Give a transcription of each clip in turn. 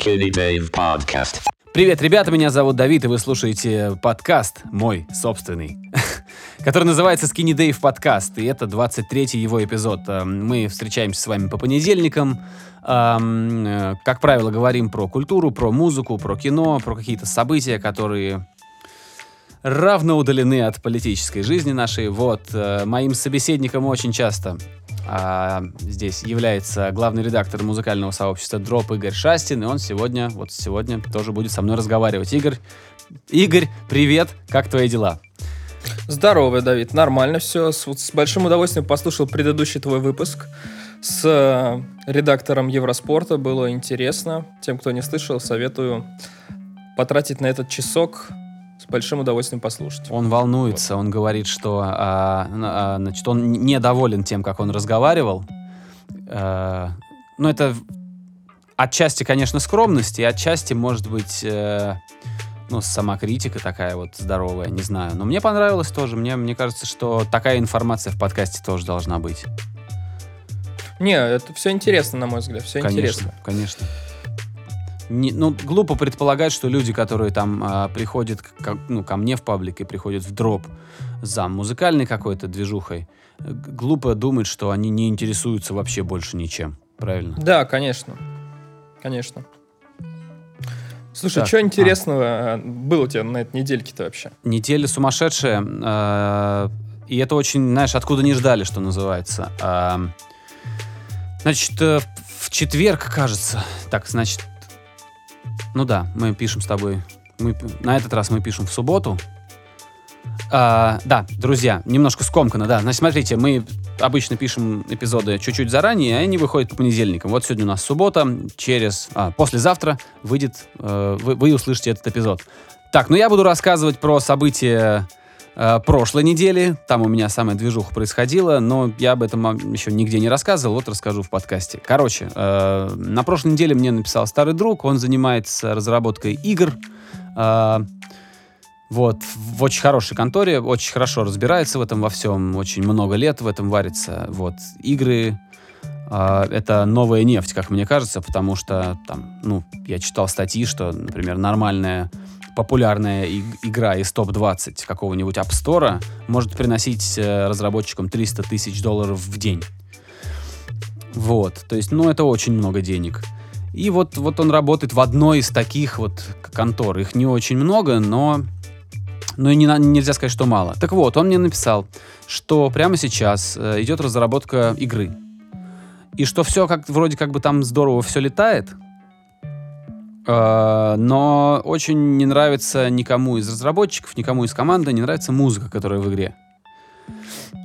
Skinny Dave Podcast. Привет, ребята, меня зовут Давид, и вы слушаете подкаст мой собственный, который называется Skinny Dave Podcast, и это 23-й его эпизод. Э, Мы встречаемся с вами по понедельникам, Эм, э, как правило, говорим про культуру, про музыку, про кино, про какие-то события, которые равно удалены от политической жизни нашей. Вот, э, моим собеседником очень часто а, здесь является главный редактор музыкального сообщества Дроп Игорь Шастин, и он сегодня, вот сегодня тоже будет со мной разговаривать. Игорь, Игорь, привет, как твои дела? Здорово, Давид, нормально все. С, вот с большим удовольствием послушал предыдущий твой выпуск с э, редактором Евроспорта. Было интересно. Тем, кто не слышал, советую потратить на этот часок. Большим удовольствием послушать. Он волнуется, он говорит, что а, а, значит, он недоволен тем, как он разговаривал. Э, ну, это отчасти, конечно, скромность, и отчасти, может быть, э, ну, самокритика такая вот здоровая, не знаю. Но мне понравилось тоже. Мне, мне кажется, что такая информация в подкасте тоже должна быть. Не, это все интересно, на мой взгляд. Все конечно, интересно. конечно. Не- ну, глупо предполагать, что люди, которые там а, приходят к- ну, ко мне в паблик и приходят в дроп за музыкальной какой-то движухой, э, глупо думать, что они не интересуются вообще больше ничем. Правильно? Да, конечно. Конечно. Слушай, Так, что а. интересного э, было у тебя на этой недельке-то вообще? Неделя сумасшедшая. э, и это очень, знаешь, откуда не ждали, что называется. А, значит, э, в четверг, кажется. Так, значит, ну да, мы пишем с тобой. Мы, на этот раз мы пишем в субботу. А, да, друзья, немножко скомкано, да. Значит, смотрите, мы обычно пишем эпизоды чуть-чуть заранее, и они выходят по понедельникам. Вот сегодня у нас суббота, через... А, послезавтра выйдет... э, вы, вы услышите этот эпизод. Так, ну я буду рассказывать про события э, прошлой недели. Там у меня самая движуха происходила, но я об этом еще нигде не рассказывал, вот расскажу в подкасте. Короче, э, на прошлой неделе мне написал старый друг, он занимается разработкой игр. э, вот, в очень хорошей конторе, очень хорошо разбирается в этом во всем, очень много лет в этом варится. Вот, игры а, это новая нефть, как мне кажется, потому что там, ну, я читал статьи, что, например, нормальная популярная иг- игра из топ-20 какого-нибудь App Store может приносить э, разработчикам 300 тысяч долларов в день. Вот, то есть, ну, это очень много денег. И вот, вот он работает в одной из таких вот контор. Их не очень много, но, но и не, нельзя сказать, что мало. Так вот, он мне написал, что прямо сейчас э, идет разработка игры. И что все как вроде как бы там здорово все летает, но очень не нравится никому из разработчиков, никому из команды, не нравится музыка, которая в игре.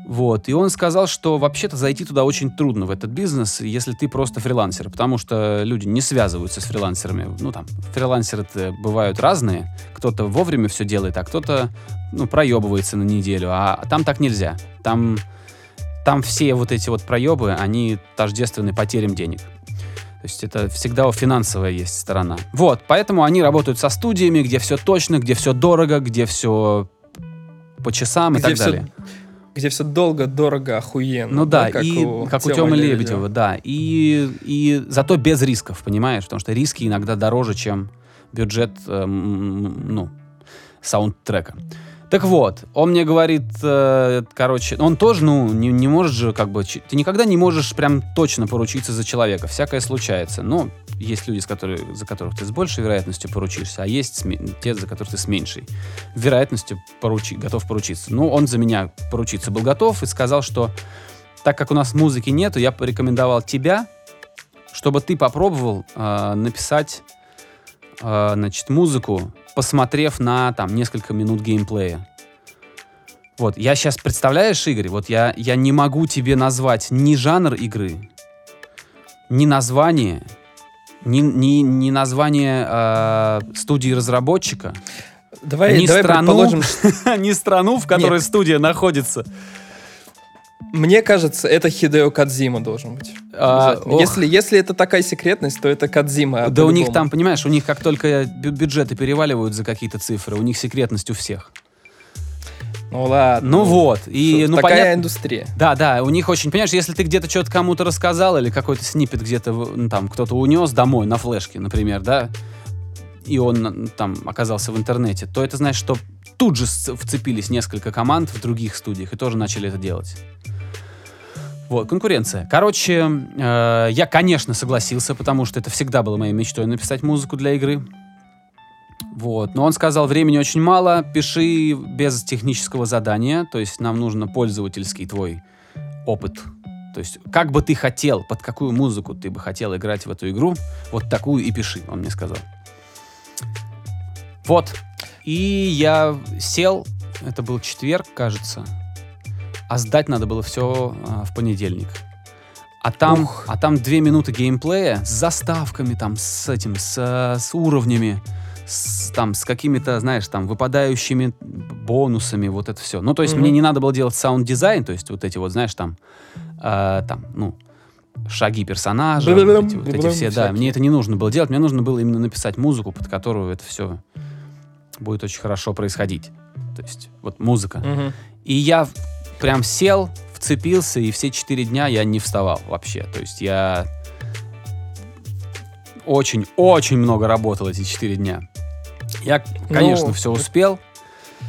Вот, и он сказал, что вообще-то зайти туда очень трудно, в этот бизнес, если ты просто фрилансер, потому что люди не связываются с фрилансерами. Ну, там, фрилансеры бывают разные. Кто-то вовремя все делает, а кто-то, ну, проебывается на неделю, а там так нельзя. Там, там все вот эти вот проебы, они тождественны потерям денег. То есть это всегда финансовая есть сторона. Вот, поэтому они работают со студиями, где все точно, где все дорого, где все по часам и Где так всё далее. Где все долго, дорого, охуенно. Ну да, как и у как у Тёмы Лебедева. Лебедева, да. И, и зато без рисков, понимаешь? Потому что риски иногда дороже, чем бюджет, эм, ну, саундтрека. Так вот, он мне говорит, э, короче, он тоже, ну, не, не может же, как бы, ты никогда не можешь прям точно поручиться за человека. Всякое случается. Но есть люди, с которые, за которых ты с большей вероятностью поручишься, а есть те, за которых ты с меньшей вероятностью поручи, готов поручиться. Ну, он за меня поручиться был готов и сказал, что так как у нас музыки нету, я порекомендовал тебя, чтобы ты попробовал э, написать э, значит, музыку, посмотрев на там несколько минут геймплея. Вот, я сейчас, представляешь, Игорь, вот я, я не могу тебе назвать ни жанр игры, ни название, ни, ни, ни название э, студии разработчика, Давай, ни давай страну, предположим, ни страну, в которой студия находится. Мне кажется, это Хидео Кадзима должен быть. А, ох. если, если это такая секретность, то это Кадзима. Да у них там, понимаешь, у них как только бю- бюджеты переваливают за какие-то цифры, у них секретность у всех. Ну ладно. Ну вот. И, ну, такая понятно- индустрия. Да, да, у них очень, понимаешь, если ты где-то что-то кому-то рассказал или какой-то снипет где-то, ну, там, кто-то унес домой на флешке, например, да, и он там оказался в интернете, то это значит, что тут же вцепились несколько команд в других студиях и тоже начали это делать. Вот, конкуренция. Короче, э, я, конечно, согласился, потому что это всегда было моей мечтой написать музыку для игры. Вот. Но он сказал, времени очень мало, пиши без технического задания, то есть нам нужно пользовательский твой опыт. То есть как бы ты хотел, под какую музыку ты бы хотел играть в эту игру, вот такую и пиши, он мне сказал. Вот. И я сел, это был четверг, кажется, а сдать надо было все в понедельник. А там, Ух. а там две минуты геймплея с заставками, там, с этим, с, э, с уровнями, с, там, с какими-то, знаешь, там, выпадающими бонусами, вот это все. Ну, то есть Мгм. мне не надо было делать саунд-дизайн, то есть вот эти вот, знаешь, там, э, там, ну, шаги персонажа, вот эти, вот эти все, да, мне это не нужно было делать, мне нужно было именно написать музыку, под которую это все будет очень хорошо происходить. То есть вот музыка. Мгм. И я прям сел, вцепился, и все четыре дня я не вставал вообще. То есть я очень-очень много работал эти четыре дня. Я, конечно, Ну, все успел.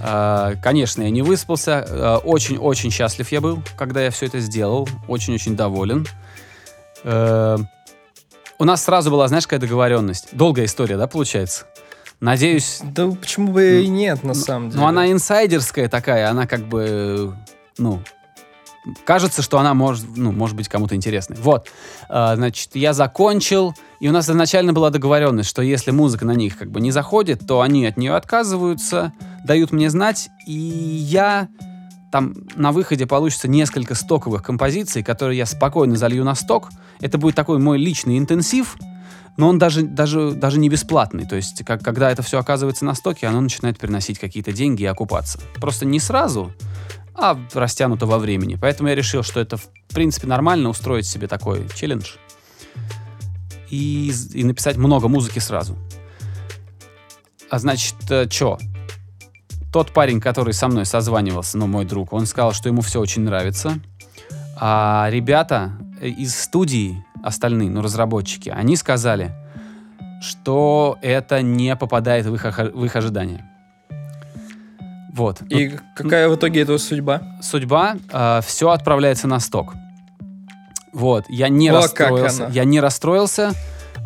А, Конечно, я не выспался. А, Очень-очень счастлив я был, когда я все это сделал. Очень-очень доволен. Э, У нас сразу была, знаешь, какая договоренность. Долгая история, да, получается? Надеюсь, Да почему бы и нет, на самом деле. ну, она инсайдерская такая, она как бы, ну, кажется, что она может, ну, может быть кому-то интересной. Вот, А, значит, я закончил, и у нас изначально была договоренность, что если музыка на них как бы не заходит, то они от нее отказываются, дают мне знать, и я там на выходе получится несколько стоковых композиций, которые я спокойно залью на сток. Это будет такой мой личный интенсив, но он даже, даже, даже не бесплатный. То есть, как, когда это все оказывается на стоке, оно начинает приносить какие-то деньги и окупаться. Просто не сразу, а растянуто во времени. Поэтому я решил, что это, в принципе, нормально устроить себе такой челлендж и, и написать много музыки сразу. А значит, что? Тот парень, который со мной созванивался, ну, мой друг, он сказал, что ему все очень нравится. А ребята э, из студии, остальные, ну, разработчики, они сказали, что это не попадает в их, в их ожидания. Вот. Ну, И какая в итоге этого судьба? судьба, все отправляется на сток. Вот, я не О, расстроился. Я не расстроился.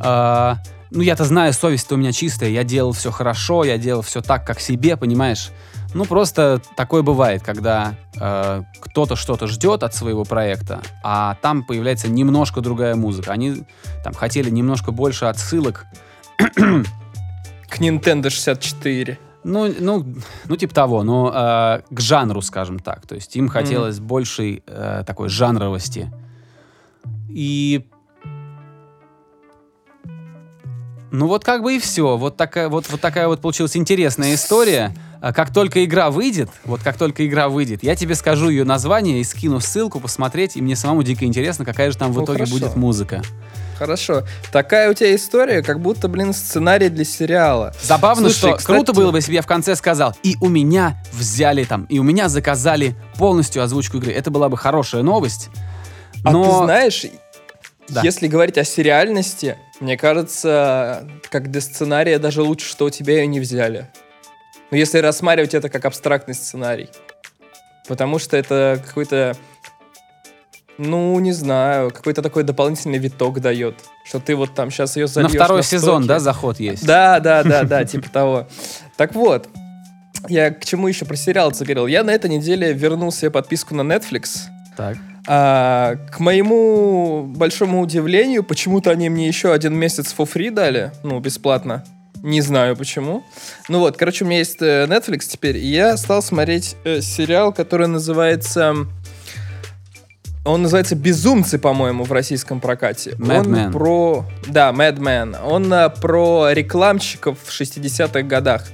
А, ну, я-то знаю, совесть у меня чистая. Я делал все хорошо, я делал все так, как себе, понимаешь? Ну, просто такое бывает, когда э, кто-то что-то ждет от своего проекта, а там появляется немножко другая музыка. Они там хотели немножко больше отсылок. К Nintendo 64. Ну, ну, ну типа того, но э, к жанру, скажем так. То есть им хотелось большей э, такой жанровости. И ну вот как бы и все. Вот такая вот, вот такая вот получилась интересная история. А Как только игра выйдет, вот как только игра выйдет, я тебе скажу ее название и скину ссылку посмотреть, и мне самому дико интересно, какая же там в Ну, итоге хорошо. будет музыка. Хорошо. Такая у тебя история, как будто, блин, сценарий для сериала. Забавно, Слушай, что кстати- круто было бы, если бы я в конце сказал, и у меня взяли там, и у меня заказали полностью озвучку игры. Это была бы хорошая новость. А Но... ты знаешь, Да. если говорить о сериальности, мне кажется, как для сценария даже лучше, что у тебя ее не взяли. Ну, если рассматривать это как абстрактный сценарий. Потому что это какой-то, ну, не знаю, какой-то такой дополнительный виток дает. Что ты вот там сейчас ее На зальешь второй на сезон, да, заход есть? Да, да, да, да, типа того. Так вот, я к чему еще про сериал говорил. Я на этой неделе вернул себе подписку на Netflix. Так. А, к моему большому удивлению, почему-то они мне еще один месяц for free дали, ну, бесплатно. Не знаю почему. Ну вот, короче, у меня есть э, Netflix теперь, и я стал смотреть э, сериал, который называется... Он называется «Безумцы», по-моему, в российском прокате. Mad Он Men. про... Да, Mad Men. Он э, про рекламщиков в 60-х годах.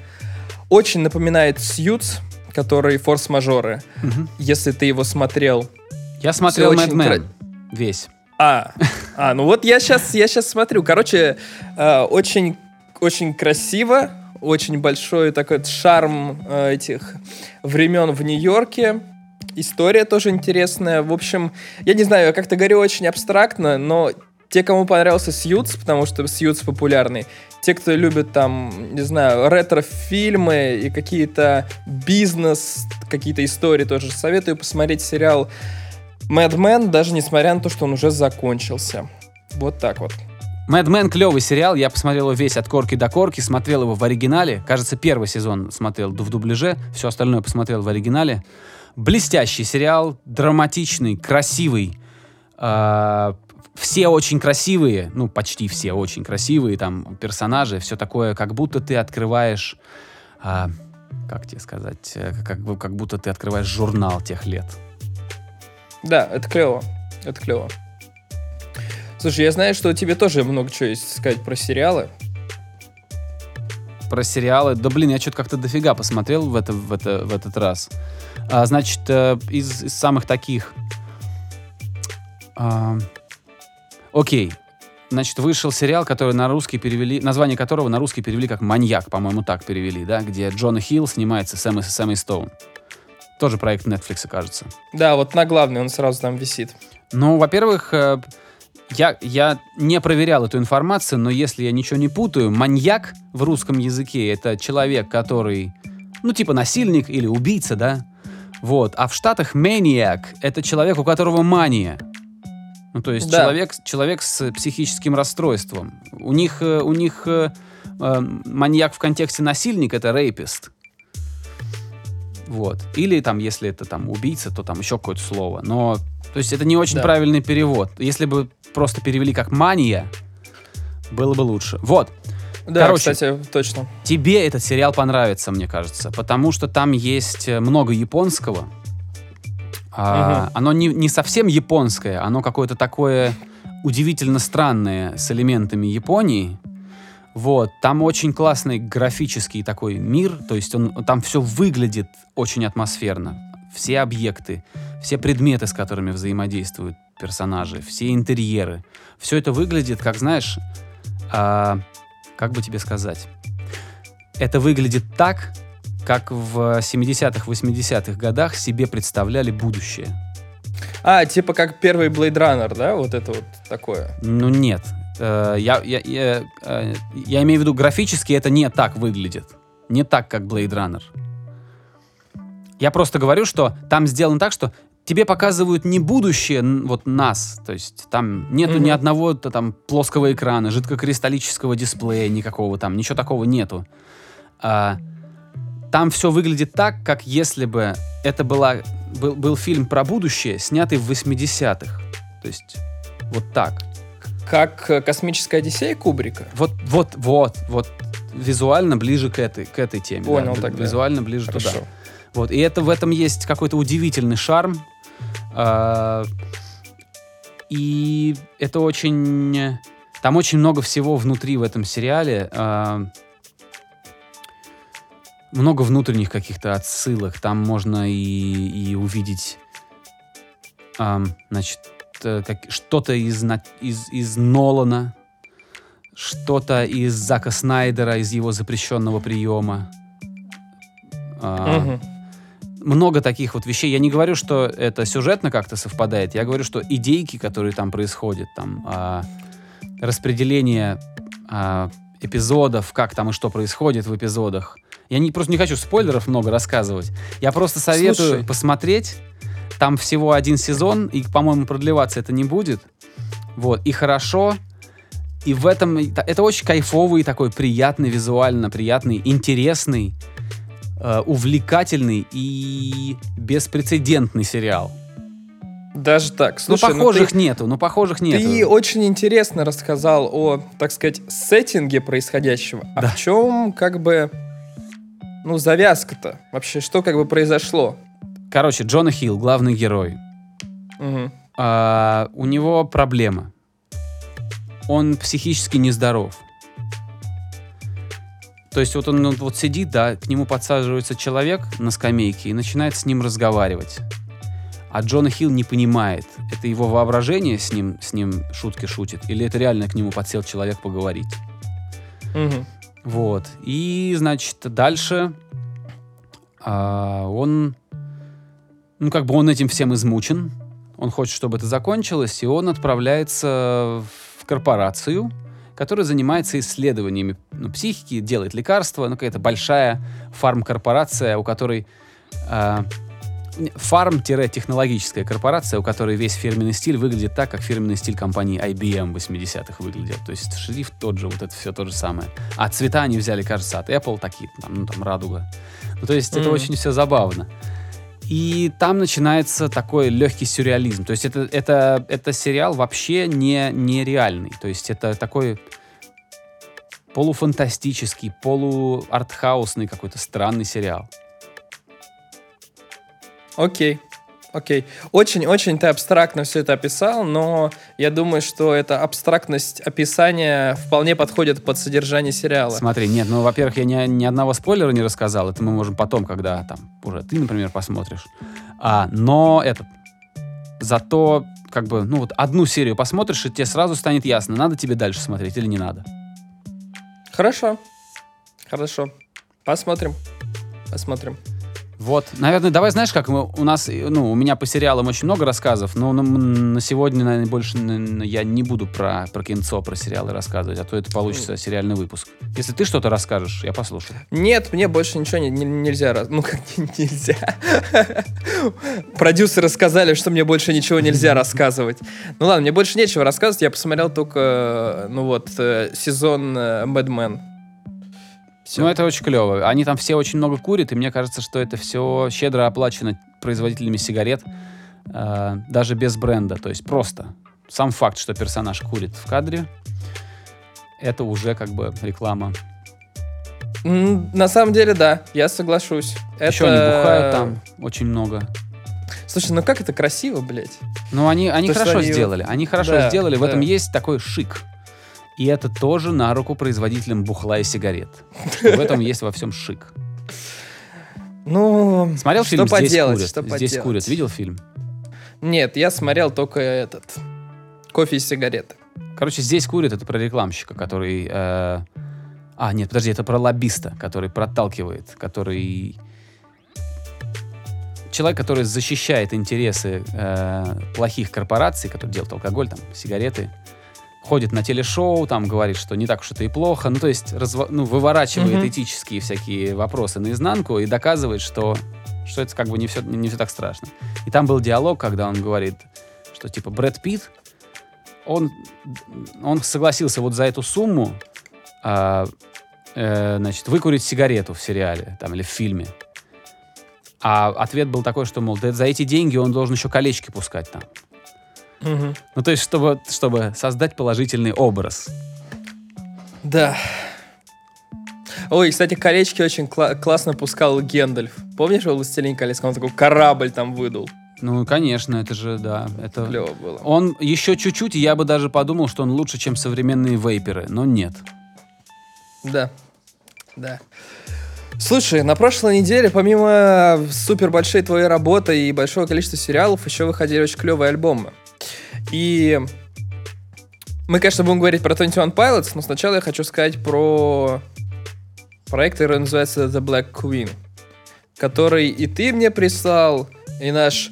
Очень напоминает «Сьюз», который «Форс-мажоры». Мгм. Если ты его смотрел, Я смотрел Mad Men. кра- Весь. а, а, ну вот я сейчас, я сейчас смотрю. Короче, э, очень, очень красиво, очень большой такой шарм э, этих времен в Нью-Йорке. История тоже интересная. В общем, я не знаю, я как-то говорю очень абстрактно, но те, кому понравился Сьюз, потому что Сьюз популярный, те, кто любит там, не знаю, ретро-фильмы и какие-то бизнес, какие-то истории тоже, советую посмотреть сериал Men, даже несмотря на то, что он уже закончился. Вот так вот. Men клевый сериал, я посмотрел его весь от корки до корки, смотрел его в оригинале, кажется, первый сезон смотрел в дубляже, все остальное посмотрел в оригинале. Блестящий сериал, драматичный, красивый, а, все очень красивые, ну, почти все очень красивые, там, персонажи, все такое, как будто ты открываешь, а, как тебе сказать, э, как, как будто ты открываешь журнал тех лет. Да, это клево, это клево. Слушай, я знаю, что тебе тоже много чего есть сказать про сериалы. Про сериалы? Да блин, я что-то как-то дофига посмотрел в, это, в, это, в этот раз. А, значит, э, из, из самых таких... А, окей. Значит, вышел сериал, который на русский перевели, название которого на русский перевели как «Маньяк», по-моему, так перевели, да, где Джона Хилл снимается с Эммой, с Эммой Стоун. Тоже проект Netflix, кажется. Да, вот на главный он сразу там висит. Ну, во-первых, э, я, я не проверял эту информацию, но если я ничего не путаю, маньяк в русском языке это человек, который, ну, типа насильник или убийца, да? Вот. А в Штатах maniac это человек, у которого мания. Ну, то есть да. человек, человек с психическим расстройством. У них, э, у них э, маньяк в контексте насильник это рейпист. Вот. Или там, если это там убийца, то там еще какое-то слово. Но, то есть это не очень да. правильный перевод. Если бы просто перевели как мания, было бы лучше. Вот. Да, Короче, кстати, точно. Тебе этот сериал понравится, мне кажется, потому что там есть э, много японского. А, угу. Оно не, не совсем японское, оно какое-то такое удивительно странное с элементами Японии. Вот, там очень классный графический такой мир, то есть он, там все выглядит очень атмосферно. Все объекты, все предметы, с которыми взаимодействуют персонажи, все интерьеры. Все это выглядит, как знаешь, а, как бы тебе сказать, это выглядит так, как в 70-х, 80-х годах себе представляли будущее. А, типа как первый Blade Runner, да? Вот это вот такое. Ну нет, я, я, я, э, я имею в виду, графически это не так выглядит. Не так, как Blade Runner. Я просто говорю, что там сделано так, что тебе показывают не будущее вот нас, то есть там нету mm-hmm. ни одного там плоского экрана, жидкокристаллического дисплея никакого там, ничего такого нету. А, там все выглядит так, как если бы это была, был, был фильм про будущее, снятый в 80-х. То есть вот так. Как э, «Космическая Одиссея» Кубрика? Вот, вот, вот, вот визуально ближе к этой, к этой теме. Понял да, тогда. Визуально ближе Хорошо. туда. Вот, и это в этом есть какой-то удивительный шарм. Э, и это очень... Там очень много всего внутри в этом сериале. Э, много внутренних каких-то отсылок. Там можно и, и увидеть, значит, что-то из, из, из Нолана, что-то из Зака Снайдера, из его запрещенного приема. А, угу. Много таких вот вещей. Я не говорю, что это сюжетно как-то совпадает. Я говорю, что идейки, которые там происходят, там а, распределение а, эпизодов, как там и что происходит в эпизодах. Я не, просто не хочу спойлеров много рассказывать. Я просто советую Слушай. посмотреть там всего один сезон, и, по-моему, продлеваться это не будет. Вот, и хорошо. И в этом... Это очень кайфовый, такой приятный, визуально приятный, интересный, э, увлекательный и беспрецедентный сериал. Даже так. Ну, Слушай, ну похожих ты, нету, ну похожих нету. Ты очень интересно рассказал о, так сказать, сеттинге происходящего. А да. в чем, как бы, ну, завязка-то? Вообще, что как бы произошло? Короче, Джона Хилл, главный герой. Угу. А, у него проблема. Он психически нездоров. То есть вот он ну, вот сидит, да, к нему подсаживается человек на скамейке и начинает с ним разговаривать. А Джона Хилл не понимает, это его воображение с ним, с ним шутки шутит, или это реально к нему подсел человек поговорить. Угу. Вот. И, значит, дальше а, он, ну, как бы он этим всем измучен. Он хочет, чтобы это закончилось, и он отправляется в корпорацию, которая занимается исследованиями ну, психики, делает лекарства, ну, какая-то большая фармкорпорация, у которой а, фарм-технологическая корпорация, у которой весь фирменный стиль выглядит так, как фирменный стиль компании IBM 80-х выглядел. То есть шрифт тот же, вот это все то же самое. А цвета они взяли, кажется, от Apple такие, там, ну, там радуга. Ну, то есть mm. это очень все забавно. И там начинается такой легкий сюрреализм. То есть это, это, это сериал вообще не, не реальный. То есть это такой полуфантастический, полуартхаусный какой-то странный сериал. Окей. Окей. Очень-очень ты абстрактно все это описал, но я думаю, что эта абстрактность описания вполне подходит под содержание сериала. Смотри, нет, ну, во-первых, я ни, ни одного спойлера не рассказал. Это мы можем потом, когда там уже ты, например, посмотришь. А, но этот... Зато, как бы, ну вот одну серию посмотришь, и тебе сразу станет ясно, надо тебе дальше смотреть или не надо. Хорошо. Хорошо. Посмотрим. Посмотрим. Вот, наверное, давай знаешь, как мы, у нас, ну, у меня по сериалам очень много рассказов, но на, на сегодня, наверное, больше наверное, я не буду про, про кинцо, про сериалы рассказывать, а то это получится сериальный выпуск. Если ты что-то расскажешь, я послушаю. Нет, мне больше ничего не, не, нельзя, ну как нельзя. Продюсеры сказали, что мне больше ничего нельзя рассказывать. Ну ладно, мне больше нечего рассказывать, я посмотрел только, ну вот, э, сезон Mad Men. Все. Ну, это очень клево. Они там все очень много курят, и мне кажется, что это все щедро оплачено производителями сигарет, э, даже без бренда. То есть просто сам факт, что персонаж курит в кадре, это уже как бы реклама. На самом деле, да, я соглашусь. Еще это... они бухают там очень много. Слушай, ну как это красиво, блядь. Ну, они, они хорошо они... сделали. Они хорошо да, сделали. В да. этом есть такой шик. И это тоже на руку производителям бухла и сигарет. В этом есть во всем шик. Ну, смотрел фильм что «Здесь поделать, курят»? Что «Здесь поделать? курят». Видел фильм? Нет, я смотрел только этот «Кофе и сигареты». Короче, «Здесь курят» — это про рекламщика, который... Э... А, нет, подожди, это про лоббиста, который проталкивает, который... Человек, который защищает интересы э, плохих корпораций, которые делают алкоголь, там, сигареты, ходит на телешоу, там говорит, что не так уж это и плохо, ну то есть разво, ну, выворачивает mm-hmm. этические всякие вопросы наизнанку и доказывает, что, что это как бы не все, не все так страшно. И там был диалог, когда он говорит, что типа Брэд Питт, он, он согласился вот за эту сумму э, э, значит, выкурить сигарету в сериале там, или в фильме. А ответ был такой, что, мол, да за эти деньги он должен еще колечки пускать там. Угу. Ну, то есть, чтобы, чтобы создать положительный образ. Да. Ой, кстати, колечки очень кла- классно пускал Гендальф. Помнишь, «Властелин колец»? Он такой корабль там выдул. Ну, конечно, это же, да. Это... Клево было. Он еще чуть-чуть, я бы даже подумал, что он лучше, чем современные вейперы, но нет. Да, да. Слушай, на прошлой неделе, помимо супер большой твоей работы и большого количества сериалов, еще выходили очень клевые альбомы. И мы, конечно, будем говорить про 21 Pilots, но сначала я хочу сказать про проект, который называется The Black Queen, который и ты мне прислал, и наш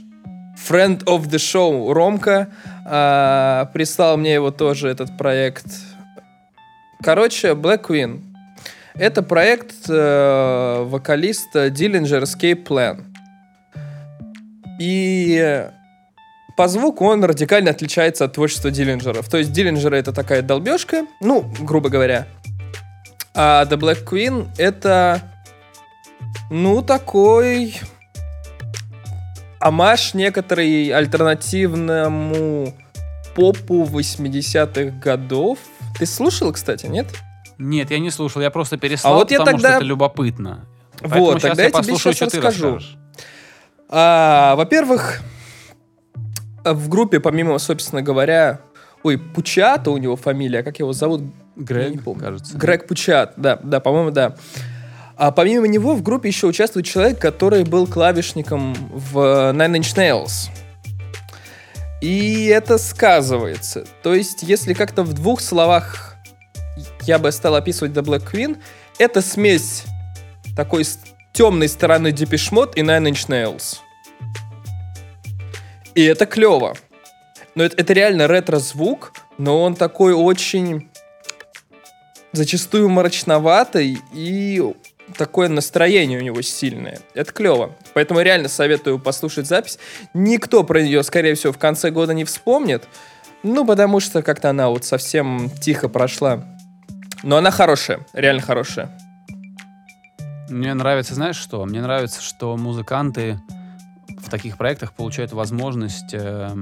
friend of the show Ромка а, прислал мне его тоже, этот проект. Короче, Black Queen. Это проект э, вокалиста Dillinger Escape Plan. И по звуку он радикально отличается от творчества Диллинджеров. То есть Диллинджеры это такая долбежка, ну, грубо говоря. А The Black Queen это, ну, такой амаш некоторый альтернативному попу 80-х годов. Ты слушал, кстати, нет? Нет, я не слушал, я просто переслал, а вот я потому тогда... что это любопытно. Поэтому вот, тогда я, я тебе сейчас расскажу. А, во-первых, в группе, помимо, собственно говоря, ой, Пучата у него фамилия, как его зовут? Грег, не помню. кажется. Грег Пучат, да, да, по-моему, да. А помимо него в группе еще участвует человек, который был клавишником в Nine Inch Nails. И это сказывается. То есть, если как-то в двух словах я бы стал описывать The Black Queen, это смесь такой темной стороны Mode и Nine Inch Nails. И это клево. Но это, это реально ретро-звук, но он такой очень зачастую мрачноватый и такое настроение у него сильное. Это клево. Поэтому реально советую послушать запись. Никто про нее, скорее всего, в конце года не вспомнит. Ну, потому что как-то она вот совсем тихо прошла. Но она хорошая, реально хорошая. Мне нравится, знаешь что? Мне нравится, что музыканты в таких проектах получают возможность э,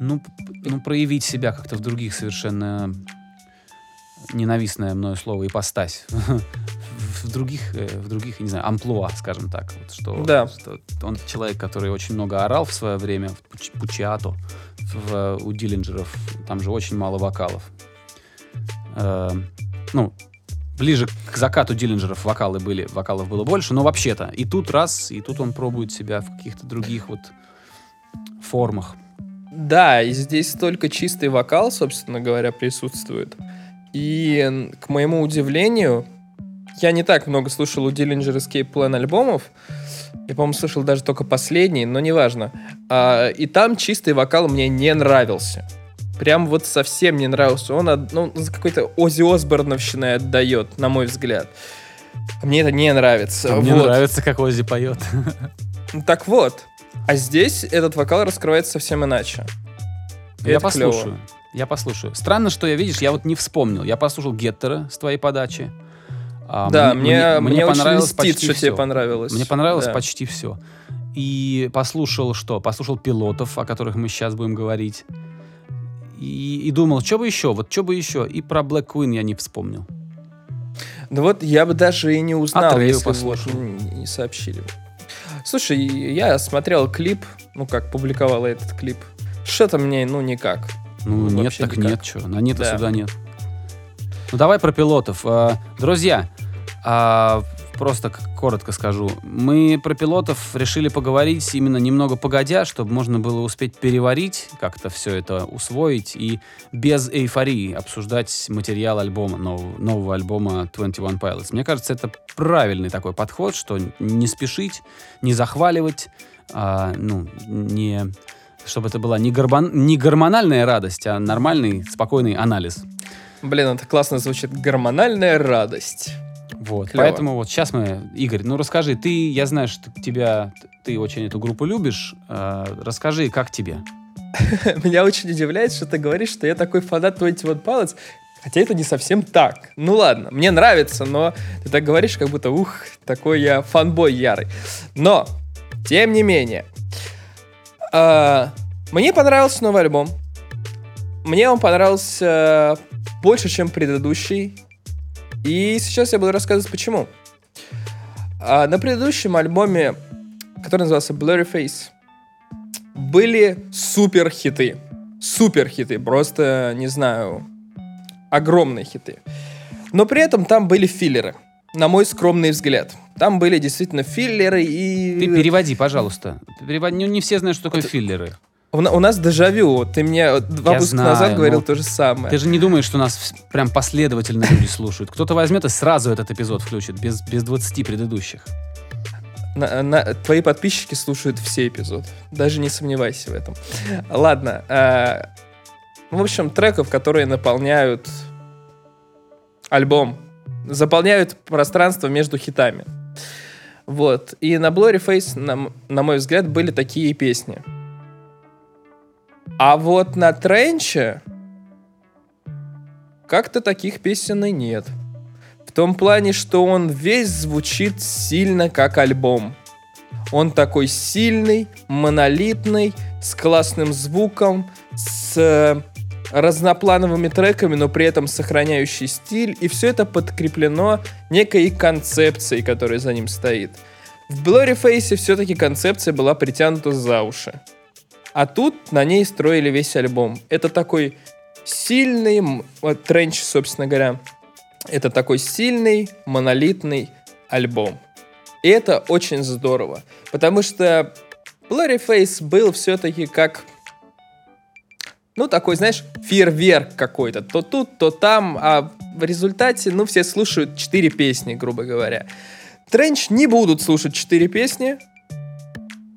ну, ну, проявить себя как-то в других совершенно ненавистное мною слово ипостась. В других, э, в других, не знаю, амплуа, скажем так. Вот что, Да. что он человек, который очень много орал в свое время, в Пуч- Пучиато, в, у Диллинджеров, там же очень мало вокалов. Э, ну, ближе к закату Диллинджеров вокалы были, вокалов было больше, но вообще-то и тут раз, и тут он пробует себя в каких-то других вот формах. Да, и здесь только чистый вокал, собственно говоря, присутствует. И, к моему удивлению, я не так много слушал у Dillinger Escape Plan альбомов. Я, по-моему, слышал даже только последний, но неважно. А, и там чистый вокал мне не нравился. Прям вот совсем не нравился. Он от- ну, какой-то Ози Осборновщиной отдает, на мой взгляд. Мне это не нравится. Мне Вот. нравится, как Оззи поет. Ну, Так вот. А здесь этот вокал раскрывается совсем иначе. И Я послушаю. Я послушаю. Странно, что я, видишь, я вот не вспомнил. Я послушал Геттера с твоей подачи. А, Да, мне, мне, очень понравилось льстит, почти что тебе всё. понравилось. Мне понравилось Да. почти все. И послушал что? Послушал пилотов, о которых мы сейчас будем говорить. И, и думал, что бы еще, вот что бы еще. И про Black Queen я не вспомнил. Ну вот я бы даже и не узнал, Трею если бы вот не, не сообщили. Слушай, я смотрел клип, ну как публиковала этот клип. Что-то мне, ну, никак. Ну, нет, Вообще так никак. нет, что. На нет, а Да. сюда нет. Ну, давай про пилотов. А, Друзья, а, просто коротко скажу. Мы про пилотов решили поговорить именно немного погодя, чтобы можно было успеть переварить, как-то все это усвоить и без эйфории обсуждать материал альбома, нового, нового альбома 21 Pilots. Мне кажется, это правильный такой подход, что не спешить, не захваливать, а, ну, не чтобы это была не, горбон- не гормональная радость, а нормальный, спокойный анализ. Блин, это классно звучит. Гормональная радость. Вот. Клево. Поэтому вот сейчас мы, Игорь, ну расскажи, ты, я знаю, что тебя, ты очень эту группу любишь, э, расскажи, как тебе? Меня очень удивляет, что ты говоришь, что я такой фанат 21 Pilots, хотя это не совсем так. Ну ладно, мне нравится, но ты так говоришь, как будто, ух, такой я фанбой ярый. Но, тем не менее, а, мне понравился новый альбом. Мне он понравился больше, чем предыдущий. И сейчас я буду рассказывать, почему. А, на предыдущем альбоме, который назывался Blurry Face, были супер хиты. Супер хиты. Просто, не знаю, огромные хиты. Но при этом там были филлеры. На мой скромный взгляд. Там были действительно филлеры и... Ты переводи, пожалуйста. Переводи. Ну, не все знают, что такое Это- филлеры. У, у нас дежавю. Ты мне два Я выпуска знаю, назад говорил но то же самое. Ты же не думаешь, что нас прям последовательно люди слушают. Кто-то возьмет и сразу этот эпизод включит, без, без 20 предыдущих. На- на- твои подписчики слушают все эпизоды. Даже не сомневайся в этом. Ладно. а, в общем, треков, которые наполняют альбом. Заполняют пространство между хитами. Вот. И на Blurry Face, на, на мой взгляд, были такие песни. А вот на Тренче как-то таких песен и нет. В том плане, что он весь звучит сильно как альбом. Он такой сильный, монолитный, с классным звуком, с э, разноплановыми треками, но при этом сохраняющий стиль. И все это подкреплено некой концепцией, которая за ним стоит. В Blurry Face все-таки концепция была притянута за уши. А тут на ней строили весь альбом. Это такой сильный, вот Тренч, собственно говоря, это такой сильный, монолитный альбом. И это очень здорово. Потому что Blurry Face был все-таки как ну, такой, знаешь, фейерверк какой-то. То тут, то там, а в результате, ну, все слушают четыре песни, грубо говоря. Тренч не будут слушать четыре песни,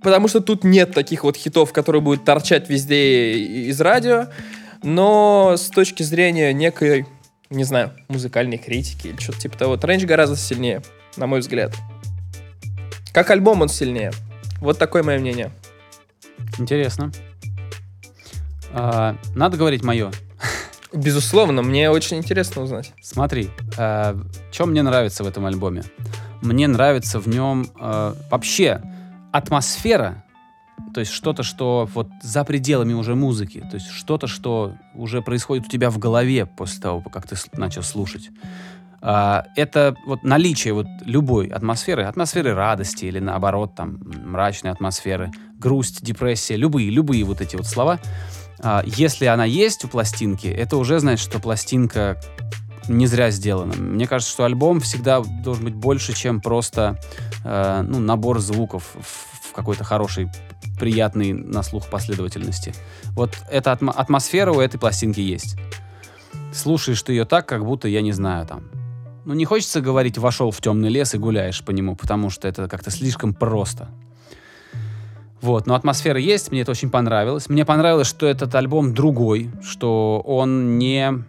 потому что тут нет таких вот хитов, которые будут торчать везде из радио. Но с точки зрения некой, не знаю, музыкальной критики или что-то типа того, Тренч гораздо сильнее, на мой взгляд. Как альбом он сильнее. Вот такое мое мнение. Интересно. А, надо говорить мое. Безусловно, мне очень интересно узнать. Смотри, э, что мне нравится в этом альбоме? Мне нравится в нем э, вообще атмосфера, то есть что-то, что вот за пределами уже музыки, то есть что-то, что уже происходит у тебя в голове после того, как ты начал слушать. А, это вот наличие вот любой атмосферы, атмосферы радости или наоборот там мрачной атмосферы, грусть, депрессия, любые, любые вот эти вот слова. А, если она есть у пластинки, это уже значит, что пластинка не зря сделана. Мне кажется, что альбом всегда должен быть больше, чем просто э, ну, набор звуков в, в какой-то хорошей, приятной на слух последовательности. Вот эта атмо- атмосфера у этой пластинки есть. Слушаешь ты ее так, как будто, я не знаю, там... Ну, не хочется говорить «вошел в темный лес и гуляешь по нему», потому что это как-то слишком просто. Вот, но атмосфера есть, мне это очень понравилось. Мне понравилось, что этот альбом другой, что он не...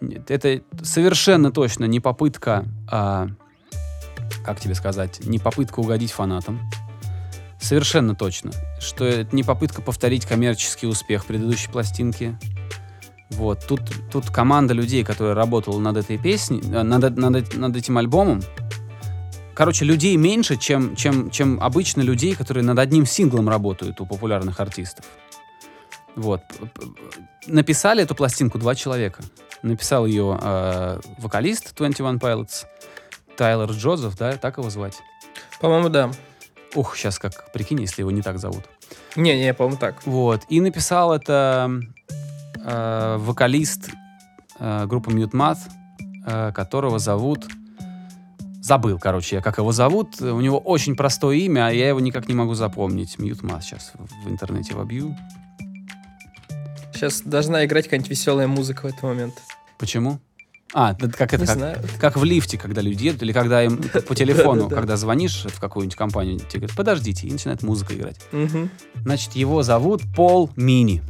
Это совершенно точно не попытка, а, как тебе сказать, не попытка угодить фанатам. Совершенно точно, что это не попытка повторить коммерческий успех предыдущей пластинки. Вот, тут, тут команда людей, которая работала над этой песней, э, над, над, над этим альбомом, Короче, людей меньше, чем, чем, чем обычно людей, которые над одним синглом работают у популярных артистов. Вот. Написали эту пластинку два человека. Написал ее э, вокалист 21 Pilots, Тайлер Джозеф, да, так его звать. По-моему, да. Ух, сейчас как, прикинь, если его не так зовут. Не-не, по-моему, так. Вот. И написал это э, вокалист э, группы Mute Math, э, которого зовут... Забыл, короче, я как его зовут. У него очень простое имя, а я его никак не могу запомнить. Mute Math сейчас в в интернете вобью. Сейчас должна играть какая-нибудь веселая музыка в этот момент. Почему? А, как это, Не как, знаю. как в лифте, когда люди едут, или когда им по телефону, когда звонишь в какую-нибудь компанию, тебе говорят, подождите, и начинает музыка играть. Значит, его зовут Пол Мини.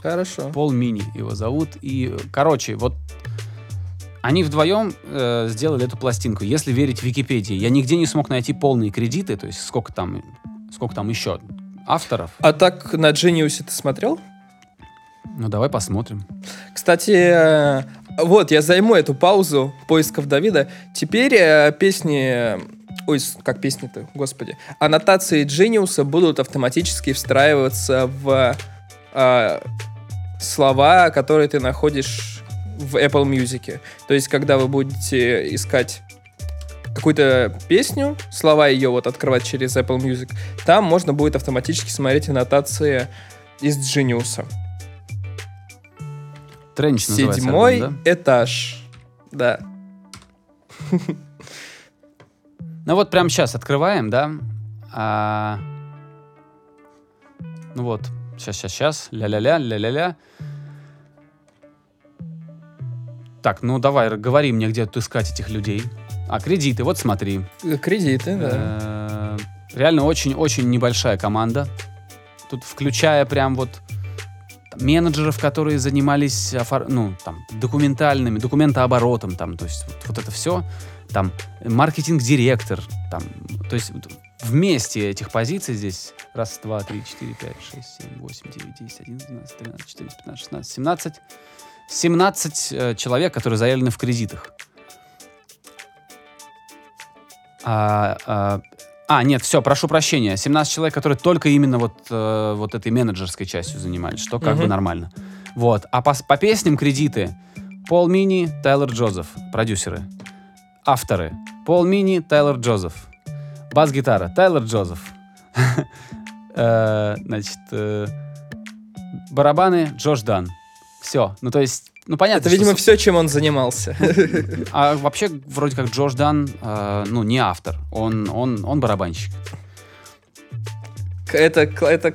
Хорошо. Пол Мини его зовут. И, короче, вот они вдвоем э, сделали эту пластинку. Если верить Википедии, я нигде не смог найти полные кредиты, то есть сколько там, сколько там еще авторов. А так на Genius ты смотрел? Ну, давай посмотрим. Кстати, э, вот, я займу эту паузу поисков Давида. Теперь э, песни... Ой, с- как песни-то, господи. Аннотации Genius будут автоматически встраиваться в э, слова, которые ты находишь в Apple Music. То есть, когда вы будете искать какую-то песню, слова ее вот открывать через Apple Music, там можно будет автоматически смотреть аннотации из Genius. Тренч Седьмой альбом, да? этаж. Да. Ну вот прямо сейчас открываем, да? А, Ну вот, сейчас, сейчас, сейчас, ля-ля-ля, ля-ля-ля. Так, ну давай, говори мне, где тут искать этих людей. А, кредиты, вот смотри. Кредиты, да. Э, Реально очень-очень небольшая команда. Тут включая прям вот менеджеров, которые занимались ну, там, документальными, документооборотом, там, то есть вот, вот это все, там, маркетинг-директор, там, то есть вот вместе этих позиций здесь раз, два, три, четыре, пять, шесть, семь, восемь, девять, десять, одиннадцать, двенадцать, тринадцать, четырнадцать, пятнадцать, шестнадцать, семнадцать, 17 э, человек, которые заявлены в кредитах. А, а, а, нет, все, прошу прощения. 17 человек, которые только именно вот, э, вот этой менеджерской частью занимались, что как бы Мгм. нормально. Вот. А по, по песням кредиты Пол Мини, Тайлер Джозеф, продюсеры. Авторы. Пол Мини, Тайлер Джозеф. Бас-гитара, Тайлер Джозеф. Э, Значит, э, барабаны, Джош Дан. Все. Ну, то есть, ну, понятно, Это, видимо, что все, чем он занимался. а вообще, вроде как Джош Дан, э, ну, не автор. Он, он, он барабанщик. Это, это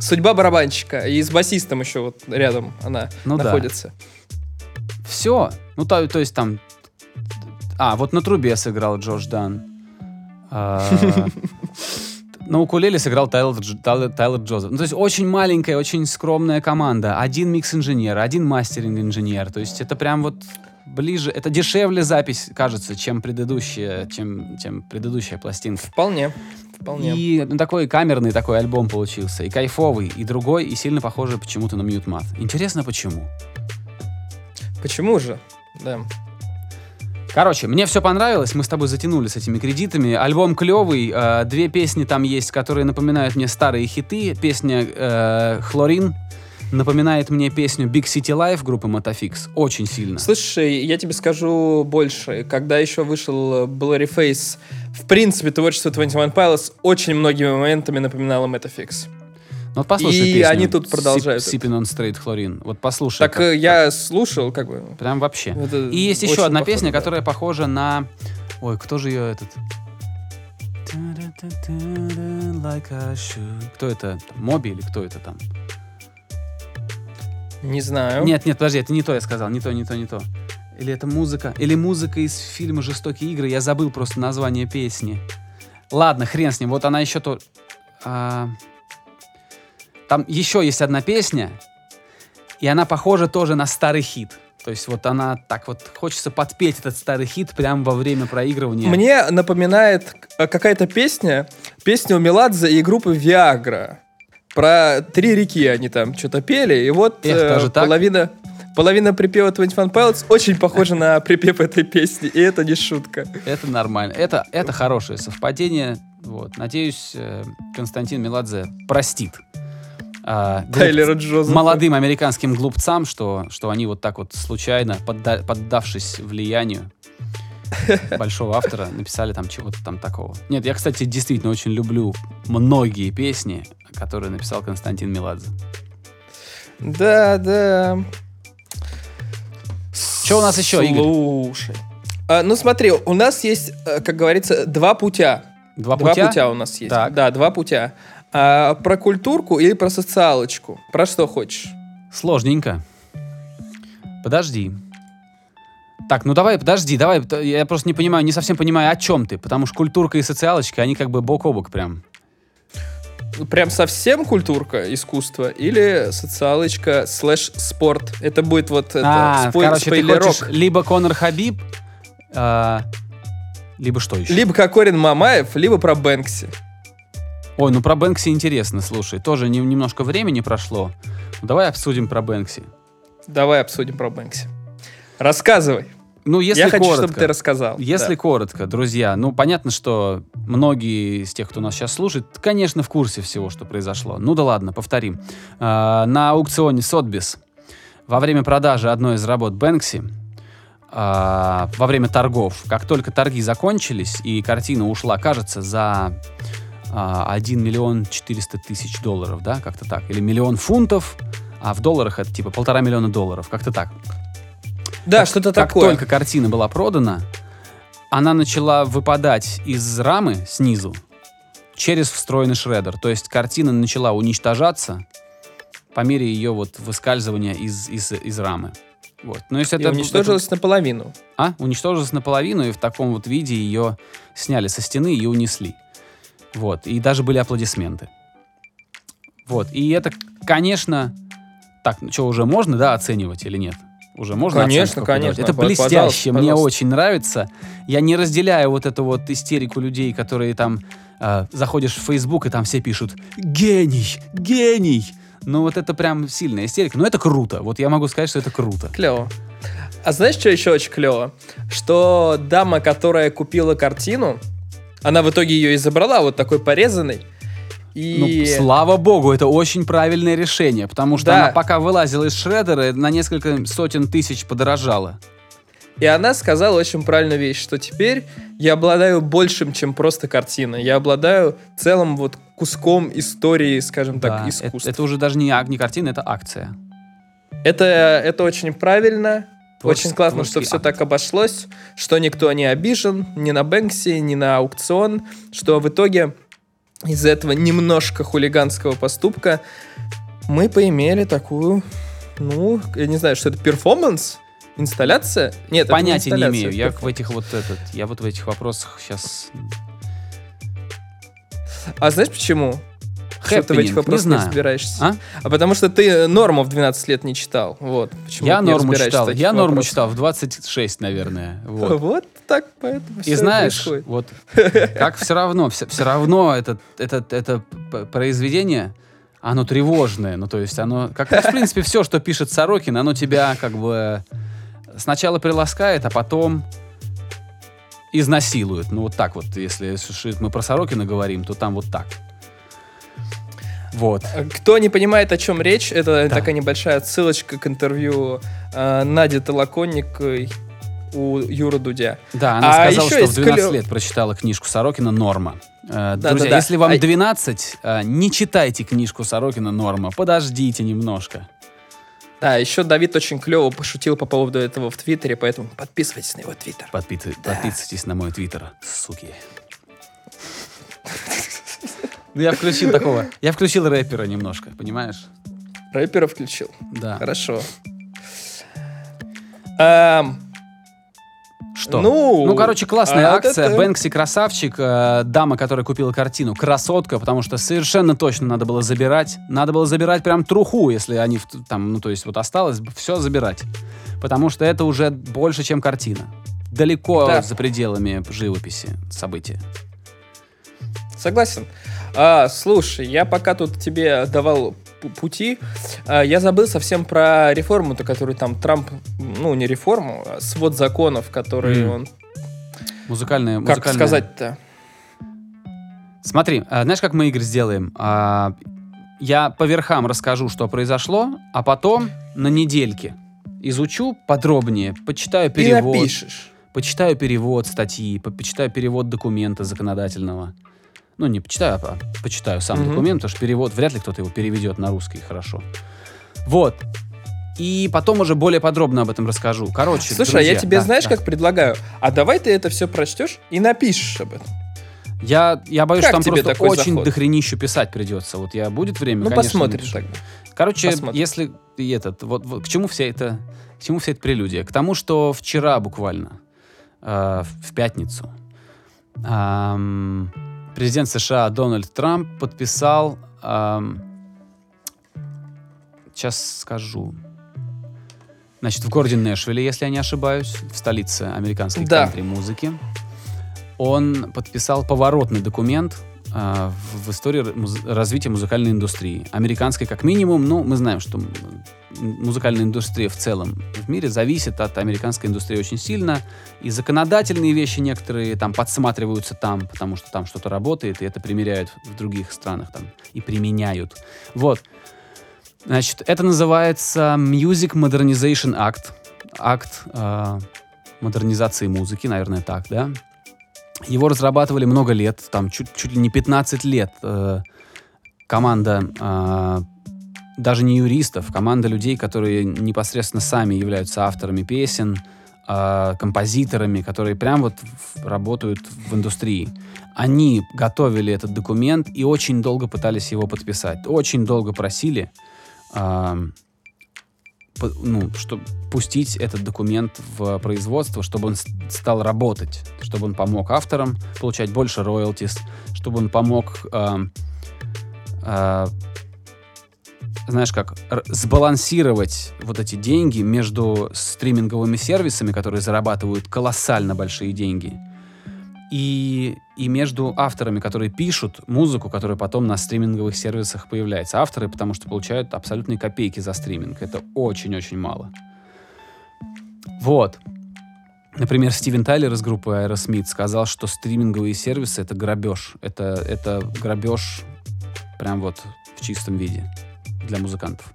Судьба барабанщика. И с басистом еще вот рядом она Ну да. находится. Все. Ну, то, то есть там... А, вот на трубе сыграл Джордж Дан. На укулеле сыграл Тайлер, Дж- Тайлер, Тайлер Джозеф. Ну, то есть очень маленькая, очень скромная команда. Один микс-инженер, один мастеринг-инженер. То есть это прям вот ближе... Это дешевле запись, кажется, чем предыдущая, чем, чем предыдущая пластинка. Вполне. Вполне. И ну, такой камерный такой альбом получился. И кайфовый, и другой, и сильно похожий почему-то на Мьют Мат. Интересно, почему? Почему же? Да. Короче, мне все понравилось, мы с тобой затянули с этими кредитами. Альбом клевый, э, две песни там есть, которые напоминают мне старые хиты. Песня э, «Хлорин» напоминает мне песню «Big City Life» группы Мотофикс. Очень сильно. Слушай, я тебе скажу больше. Когда еще вышел Blurry Face, в принципе, творчество 21 Pilots очень многими моментами напоминало Metafix. Ну, вот послушай И песню они тут продолжают «Sip- Sipping on Straight Хлорин. Вот послушай. Так как- э, я слушал, как бы. Прям вообще. Это И есть еще одна похоже, песня, да. которая похожа на... Ой, кто же ее этот? Кто это? Моби или кто это там? Не знаю. Нет, нет, подожди, это не то я сказал, не то, не то, не то. Или это музыка, или музыка из фильма «Жестокие игры», я забыл просто название песни. Ладно, хрен с ним, вот она еще то... а, Там еще есть одна песня, и она похожа тоже на старый хит. То есть вот она так вот, хочется подпеть этот старый хит прямо во время проигрывания. Мне напоминает к- какая-то песня, песня у Меладзе и группы Viagra. Про три реки они там что-то пели, и вот Эх, э, так? половина, половина припева 21 Pilots очень похожа на припев этой песни, и это не шутка. Это нормально. Это, это хорошее совпадение. Вот. Надеюсь, э, Константин Меладзе простит. А, Тайлера Джозефа. молодым американским глупцам, что, что они вот так вот случайно, подда- поддавшись влиянию большого автора, написали там чего-то там такого. Нет, я, кстати, действительно очень люблю многие песни, которые написал Константин Меладзе. Да, да. Чё у нас еще, Игорь? Слушай. А, ну смотри, у нас есть, э, как говорится, два путя. Два, Два путя? путя у нас есть. Так. Да, два путя. А, про культурку или про социалочку? Про что хочешь? Сложненько. Подожди. Так, ну давай, подожди, давай. Я просто не понимаю, не совсем понимаю, о чем ты. Потому что культурка и социалочка, они как бы бок о бок прям. Прям совсем культурка, искусство или социалочка слэш спорт? Это будет вот это, а, спой- короче, ты спойлерок. хочешь либо Конор Хабиб, а, либо что еще? Либо Кокорин Мамаев, либо про Бэнкси. Ой, ну про Бэнкси интересно, слушай. Тоже не- немножко времени прошло. Давай обсудим про Бэнкси. Давай обсудим про Бэнкси. Рассказывай. Ну, если Я хочу, коротко. чтобы ты рассказал. Если Да. коротко, друзья, ну понятно, что многие из тех, кто нас сейчас слушает, конечно, в курсе всего, что произошло. Ну да ладно, повторим. А, на аукционе Сотбис во время продажи одной из работ Бэнкси, а, во время торгов, как только торги закончились и картина ушла, кажется, за 1 миллион 400 тысяч долларов, да, как-то так, или миллион фунтов, а в долларах это типа полтора миллиона долларов, как-то так. Да, Как- что-то как такое. только картина была продана, она начала выпадать из рамы снизу через встроенный шредер. То есть картина начала уничтожаться по мере ее вот выскальзывания из, из, из рамы. Вот. Но если И это, уничтожилась наполовину. это- а, уничтожилась наполовину, и в таком вот виде ее сняли со стены и унесли. Вот. И даже были аплодисменты. Вот. И это, конечно... Так, ну что, уже можно, да, оценивать или нет? Уже можно Конечно, конечно. Это Пожалуйста, блестяще, мне пожалуйста. очень нравится. Я не разделяю вот эту вот истерику людей, которые там э, заходишь в Facebook, и там все пишут «Гений! Гений!» Ну вот это прям сильная истерика. Но это круто. Вот я могу сказать, что это круто. Клево. А знаешь, что еще очень клево? Что дама, которая купила картину, она в итоге ее и забрала, вот такой порезанный. И... Ну, слава богу, это очень правильное решение, потому что Да. она пока вылазила из шредера, на несколько сотен тысяч подорожала. И она сказала очень правильную вещь, что теперь я обладаю большим, чем просто картина. Я обладаю целым вот куском истории, скажем так, Да, искусства. это, это уже даже не, не картина, это акция. Это, это очень правильно. Творческий- очень классно, что все акт. так обошлось, что никто не обижен ни на Бэнкси, ни на аукцион, что в итоге из этого немножко хулиганского поступка мы поимели такую, ну, я не знаю, что это, перформанс? Инсталляция? Нет, Понятия не имею. Я в этих вот этот, я вот в этих вопросах сейчас А знаешь почему? Что ты в этих не вопросах не знаю. разбираешься? А? А потому что ты норму в 12 лет не читал. Вот. Почему Я не норму читал. Я норму вопросах. читал в 26, наверное. Вот. Вот так, поэтому И знаешь, происходит. вот как все равно, все, равно это, это, это произведение, оно тревожное. Ну, то есть оно, как, в принципе, все, что пишет Сорокин, оно тебя как бы сначала приласкает, а потом изнасилует. Ну, вот так вот, если мы про Сорокина говорим, то там вот так. Вот. Кто не понимает, о чем речь, это Да. такая небольшая отсылочка к интервью э, Нади Толоконниковой у Юры Дудя. Да, она А сказала, что в есть 12 клё- лет прочитала книжку Сорокина «Норма». Э, Да, Друзья, да, да. если вам А- 12, э, не читайте книжку Сорокина «Норма». Подождите немножко. Да, еще Давид очень клево пошутил по поводу этого в Твиттере, поэтому подписывайтесь на его Твиттер. Подпи- Подписывайтесь на мой твиттер, суки. Ну, я включил такого. Я включил рэпера немножко, понимаешь? Рэпера включил. Да. Хорошо. Эм, Что? Ну, Ну, короче, классная а акция. это- Бэнкси красавчик. э, дама, которая купила картину, красотка, потому что совершенно точно надо было забирать. Надо было забирать прям труху, если они в- там, ну, то есть вот осталось, все забирать. Потому что это уже больше, чем картина. Далеко Да. за пределами живописи события. Согласен. А, слушай, я пока тут тебе давал пу- пути, а, я забыл совсем про реформу-то, которую там Трамп, ну, не реформу, а свод законов, которые Мгм. он... Музыкальная, Как сказать-то? Смотри, а, знаешь, как мы игры сделаем? А, я по верхам расскажу, что произошло, а потом на недельке изучу подробнее, почитаю Ты перевод. напишешь. почитаю перевод статьи, по- почитаю перевод документа законодательного. Ну, не почитаю, а почитаю сам Мгм. документ, потому что перевод, вряд ли кто-то его переведет на русский хорошо. Вот. И потом уже более подробно об этом расскажу. Короче, Слушай, а я друзья, тебе да, знаешь, да. как предлагаю? А давай ты это все прочтешь и напишешь об этом. Я, я боюсь, Как что там тебе просто очень заход? дохренищу писать придется. Вот я будет время, Ну, конечно, посмотрим напишу. тогда. Короче, Посмотрим. если и этот, вот, вот к чему вся это, к чему вся эта прелюдия? К тому, что вчера буквально, э, в пятницу, ам, президент США Дональд Трамп подписал, ам, сейчас скажу, значит, в городе Нэшвилле, если я не ошибаюсь, в столице американской Да. кантри-музыки, он подписал поворотный документ а, в, истории муз- развития музыкальной индустрии. Американской как минимум, ну, мы знаем, что музыкальная индустрия в целом в мире зависит от американской индустрии очень сильно, и законодательные вещи некоторые там подсматриваются там, потому что там что-то работает, и это примеряют в других странах там, и применяют. Вот. Значит, это называется Music Modernization Act. Акт а, модернизации музыки, наверное, так, да? Его разрабатывали много лет, там чуть, чуть ли не 15 лет. э, команда э, даже не юристов, команда людей, которые непосредственно сами являются авторами песен, э, композиторами, которые прям вот работают в индустрии. Они готовили этот документ и очень долго пытались его подписать. Очень долго просили, э, ну, чтобы пустить этот документ в производство, чтобы он стал работать, чтобы он помог авторам получать больше роялтис, чтобы он помог, эм, э, знаешь как, сбалансировать вот эти деньги между стриминговыми сервисами, которые зарабатывают колоссально большие деньги, и, и между авторами, которые пишут музыку, которая потом на стриминговых сервисах появляется. Авторы, потому что получают абсолютные копейки за стриминг. Это очень-очень мало. Вот. Например, Стивен Тайлер из группы Aerosmith сказал, что стриминговые сервисы — это грабеж. Это, это грабеж прям вот в чистом виде для музыкантов.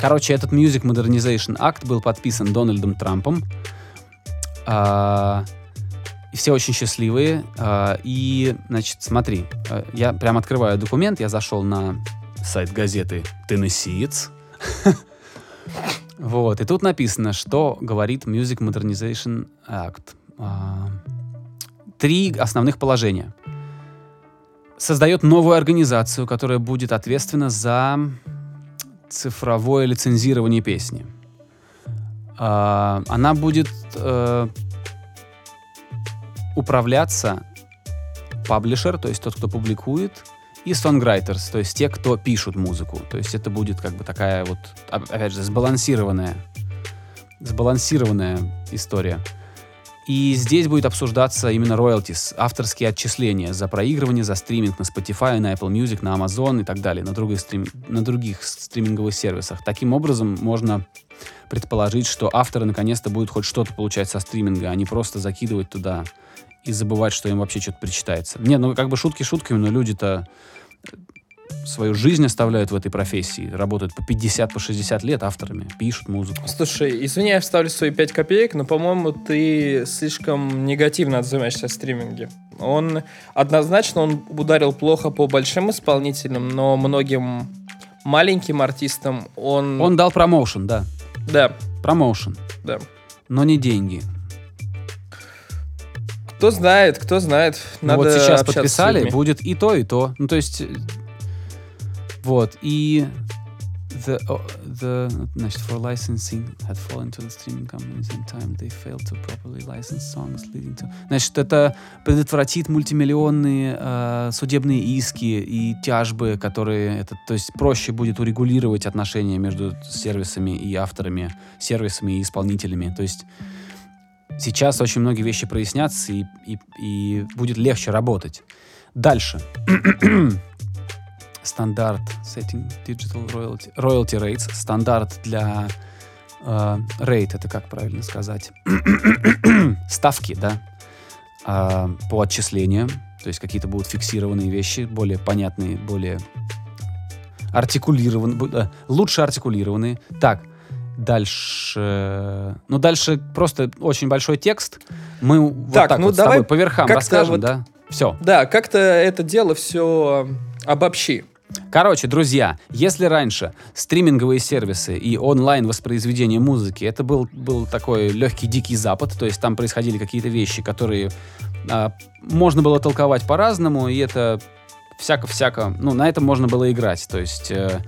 Короче, этот Music Modernization Act был подписан Дональдом Трампом. А, и все очень счастливые. А, и, значит, смотри, а, я прям открываю документ, я зашел на сайт газеты Tennesseeец. Вот, и тут написано, что говорит Music Modernization Act. А, Три основных положения. создает новую организацию, которая будет ответственна за цифровое лицензирование песни. А, Она будет э, управляться паблишер, то есть тот, кто публикует, и songwriters, то есть те, кто пишут музыку. То есть это будет как бы такая вот, оп- опять же, сбалансированная, сбалансированная история. И здесь будет обсуждаться именно royalties, авторские отчисления за проигрывание, за стриминг на Spotify, на Apple Music, на Amazon и так далее, на других, стрим, на других стриминговых сервисах. Таким образом, можно предположить, что авторы наконец-то будут хоть что-то получать со стриминга, а не просто закидывать туда и забывать, что им вообще что-то причитается. Не, ну как бы шутки шутками, но люди-то свою жизнь оставляют в этой профессии, работают по 50, по 60 лет авторами, пишут музыку. Слушай, извини, я вставлю свои 5 копеек, но, по-моему, ты слишком негативно отзываешься о стриминге. Он однозначно он ударил плохо по большим исполнителям, но многим маленьким артистам он... Он дал промоушен, да, Да, промоушен, да. но не деньги. Кто знает, кто знает. Ну Надо вот сейчас подписали, будет и то, и то. Ну, то есть, вот, и the, oh, the, значит, for licensing had fallen to the streaming companies in time they failed to properly license songs leading to... Значит, это предотвратит мультимиллионные э, судебные иски и тяжбы, которые... Это, то есть проще будет урегулировать отношения между сервисами и авторами, сервисами и исполнителями. То есть сейчас очень многие вещи прояснятся и, и, и будет легче работать. Дальше. Стандарт setting digital royalty, royalty rates. Стандарт для э, rate, это как правильно сказать? Ставки, да, э, по отчислению. То есть какие-то будут фиксированные вещи, более понятные, более артикулированные, э, лучше артикулированные. Так, дальше... Ну, дальше просто очень большой текст. Мы вот Так, так ну вот с давай тобой по верхам расскажем, вот- да? Все. Да, как-то это дело все обобщи. Короче, друзья, если раньше стриминговые сервисы и онлайн воспроизведение музыки это был, был такой легкий дикий запад, то есть там происходили какие-то вещи, которые а, можно было толковать по-разному, и это всяко-всяко, ну, на этом можно было играть. То есть, э,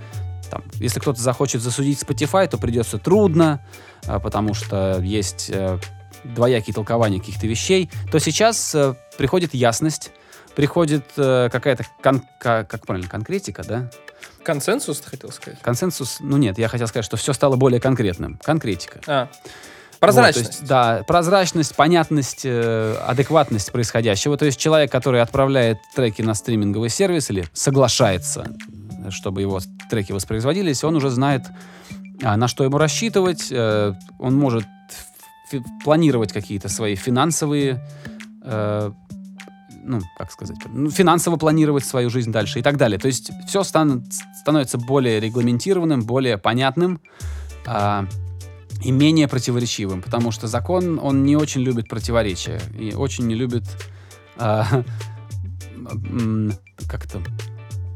там, если кто-то захочет засудить Spotify, то придется трудно, а, потому что есть э, двоякие толкования каких-то вещей, то сейчас э, приходит ясность, приходит э, какая-то, кон- ка- как правильно, конкретика, да? Консенсус, ты хотел сказать? Консенсус, ну нет, я хотел сказать, что все стало более конкретным. Конкретика. А, Вот, прозрачность. есть, да, прозрачность, понятность, э, адекватность происходящего. То есть человек, который отправляет треки на стриминговый сервис или соглашается, э, чтобы его треки воспроизводились, он уже знает, а, на что ему рассчитывать. э, он может планировать какие-то свои финансовые, э, ну, как сказать, ну, финансово планировать свою жизнь дальше и так далее. То есть все становится более регламентированным, более понятным. а, и менее противоречивым, потому что закон, он не очень любит противоречия и очень не любит а, м, как это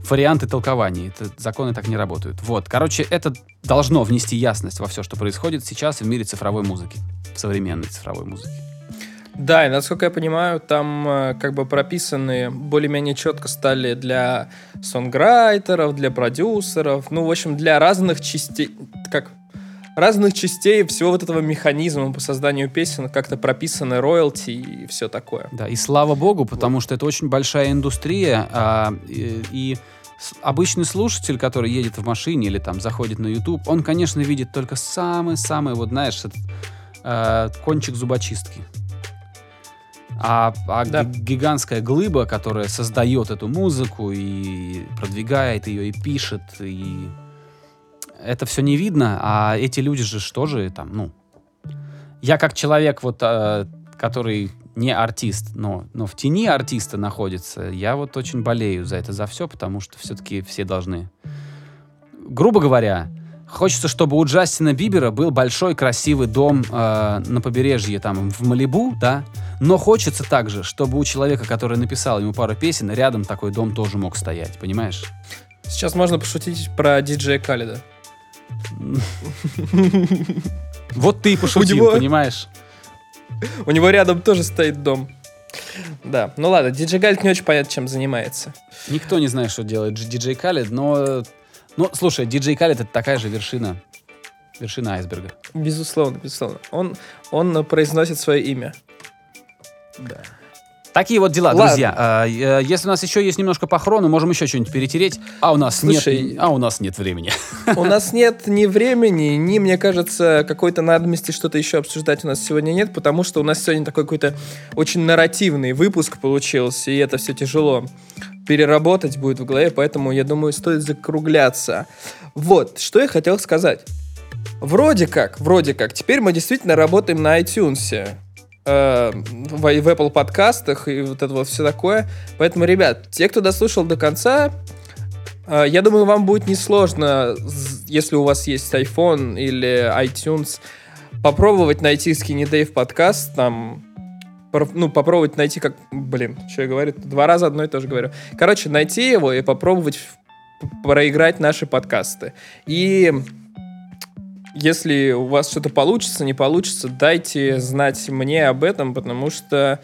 варианты толкований. Это, законы так не работают. Вот, короче, это должно внести ясность во все, что происходит сейчас в мире цифровой музыки, в современной цифровой музыке. Да, и насколько я понимаю, там э, как бы прописаны более-менее четко стали для сонграйтеров, для продюсеров, ну, в общем, для разных частей, как разных частей всего вот этого механизма по созданию песен как-то прописаны роялти и все такое. Да, и слава богу, потому что это очень большая индустрия, а, и, и обычный слушатель, который едет в машине или там заходит на YouTube, он, конечно, видит только самый-самый, вот знаешь, этот, а, кончик зубочистки. А, а Да. ги- гигантская глыба, которая создает эту музыку и продвигает ее, и пишет, и это все не видно, а эти люди же что же там, ну... Я как человек, вот, а, который не артист, но, но в тени артиста находится, я вот очень болею за это, за все, потому что все-таки все должны... Грубо говоря, хочется, чтобы у Джастина Бибера был большой красивый дом э, на побережье, там, в Малибу, да, но хочется также, чтобы у человека, который написал ему пару песен, рядом такой дом тоже мог стоять, понимаешь? Сейчас можно пошутить про диджея Калида. Вот ты и пошутил, понимаешь? У него рядом тоже стоит дом. Да, ну ладно, диджей Галит не очень понятно, чем занимается. Никто не знает, что делает диджей Калед, но... Ну, слушай, диджей Калед — это такая же вершина. Вершина айсберга. Безусловно, безусловно. Он, он произносит свое имя. Да. Такие вот дела, Ладно. друзья. А, э, если у нас еще есть немножко по хрону, можем еще что-нибудь перетереть. А у нас Слушай, нет, а у нас нет времени. У нас нет ни времени, ни, мне кажется, какой-то надобности что-то еще обсуждать у нас сегодня нет, потому что у нас сегодня такой какой-то очень нарративный выпуск получился, и это все тяжело переработать будет в голове, поэтому, я думаю, стоит закругляться. Вот, что я хотел сказать. Вроде как, вроде как, теперь мы действительно работаем на iTunes, э, в, Apple подкастах и вот это вот все такое. Поэтому, ребят, те, кто дослушал до конца, э, я думаю, вам будет несложно, если у вас есть iPhone или iTunes, попробовать найти Skinny Dave подкаст, там, ну, попробовать найти как... Блин, что я говорю? Два раза одно и то же говорю. Короче, найти его и попробовать проиграть наши подкасты. И если у вас что-то получится, не получится, дайте знать мне об этом, потому что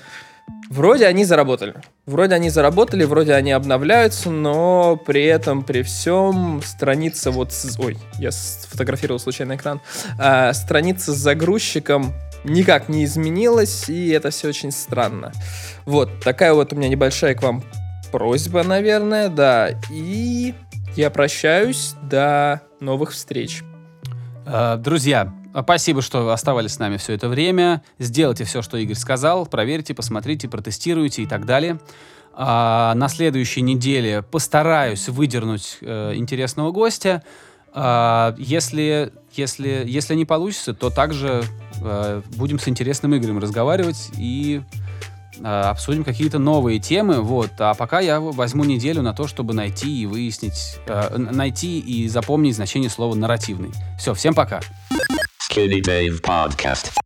вроде они заработали. Вроде они заработали, вроде они обновляются, но при этом, при всем, страница вот... с- Ой, я сфотографировал случайно экран. А, страница с загрузчиком никак не изменилась, и это все очень странно. Вот, такая вот у меня небольшая к вам просьба, наверное, да. И я прощаюсь, до новых встреч. Э, Друзья, спасибо, что оставались с нами все это время. Сделайте все, что Игорь сказал. Проверьте, посмотрите, протестируйте и так далее. А, на следующей неделе постараюсь выдернуть э, интересного гостя. А, если, если, если не получится, то также э, будем с интересным Игорем разговаривать и э, обсудим какие-то новые темы. Вот. А пока я возьму неделю на то, чтобы найти и выяснить, э, найти и запомнить значение слова нарративный. Все, всем пока. Skinny Dave Podcast.